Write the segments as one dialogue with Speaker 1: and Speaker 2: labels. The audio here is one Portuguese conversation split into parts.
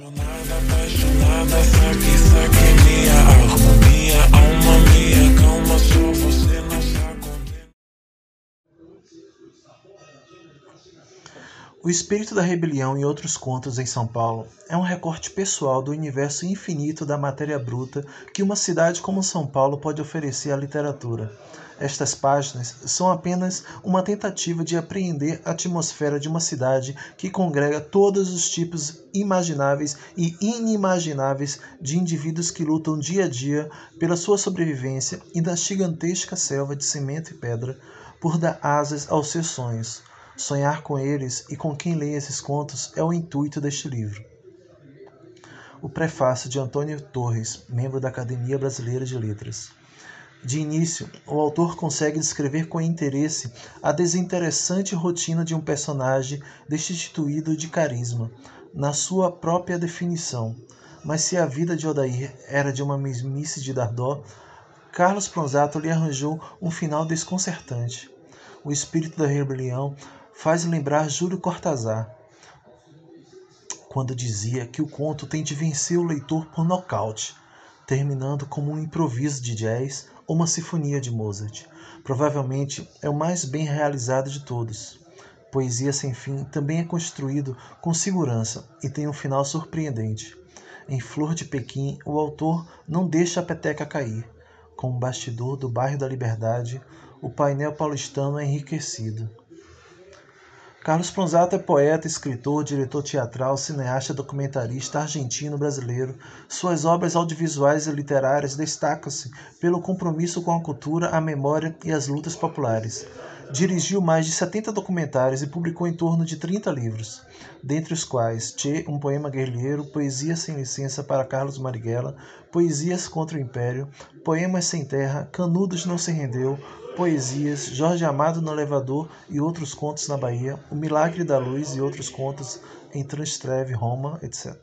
Speaker 1: Apaixonada, apaixonada, saque, saque minha alma,
Speaker 2: O Espírito da Rebelião e Outros Contos em São Paulo é um recorte pessoal do universo infinito da matéria bruta que uma cidade como São Paulo pode oferecer à literatura. Estas páginas são apenas uma tentativa de apreender a atmosfera de uma cidade que congrega todos os tipos imagináveis e inimagináveis de indivíduos que lutam dia a dia pela sua sobrevivência e da gigantesca selva de cimento e pedra por dar asas aos seus sonhos. Sonhar com eles e com quem lê esses contos é o intuito deste livro. O prefácio de Antônio Torres, membro da Academia Brasileira de Letras. De início, o autor consegue descrever com interesse a desinteressante rotina de um personagem destituído de carisma, na sua própria definição. Mas se a vida de Odair era de uma mesmice de Dardó, Carlos Pronzato lhe arranjou um final desconcertante. O espírito da rebelião faz lembrar Júlio Cortázar, quando dizia que o conto tem de vencer o leitor por nocaute, terminando como um improviso de jazz ou uma sinfonia de Mozart. Provavelmente é o mais bem realizado de todos. Poesia Sem Fim também é construído com segurança e tem um final surpreendente. Em Flor de Pequim, o autor não deixa a peteca cair. Com o bastidor do bairro da Liberdade, o painel paulistano é enriquecido. Carlos Pronzato é poeta, escritor, diretor teatral, cineasta, documentarista argentino-brasileiro. Suas obras audiovisuais e literárias destacam-se pelo compromisso com a cultura, a memória e as lutas populares. Dirigiu mais de 70 documentários e publicou em torno de 30 livros, dentre os quais Che, um poema guerrilheiro, Poesia sem licença para Carlos Marighella, Poesias contra o Império, Poemas sem terra, Canudos não se rendeu, Poesias, Jorge Amado no Elevador e outros contos na Bahia, O Milagre da Luz e outros contos em Transtreve, Roma, etc.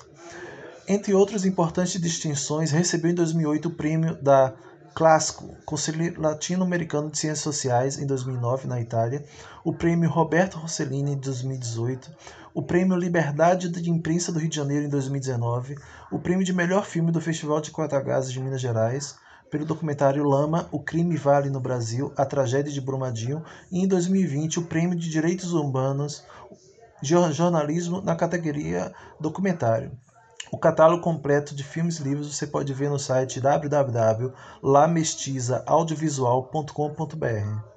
Speaker 2: Entre outras importantes distinções, recebeu em 2008 o prêmio da Clássico, Conselho Latino-Americano de Ciências Sociais, em 2009, na Itália, o prêmio Roberto Rossellini, em 2018, o prêmio Liberdade de Imprensa do Rio de Janeiro, em 2019, o prêmio de melhor filme do Festival de Quatagazes de Minas Gerais, pelo documentário Lama, O Crime Vale no Brasil, A Tragédia de Brumadinho, e em 2020 o Prêmio de Direitos Humanos Jornalismo na categoria Documentário. O catálogo completo de filmes livres você pode ver no site www.lamestizaaudiovisual.com.br.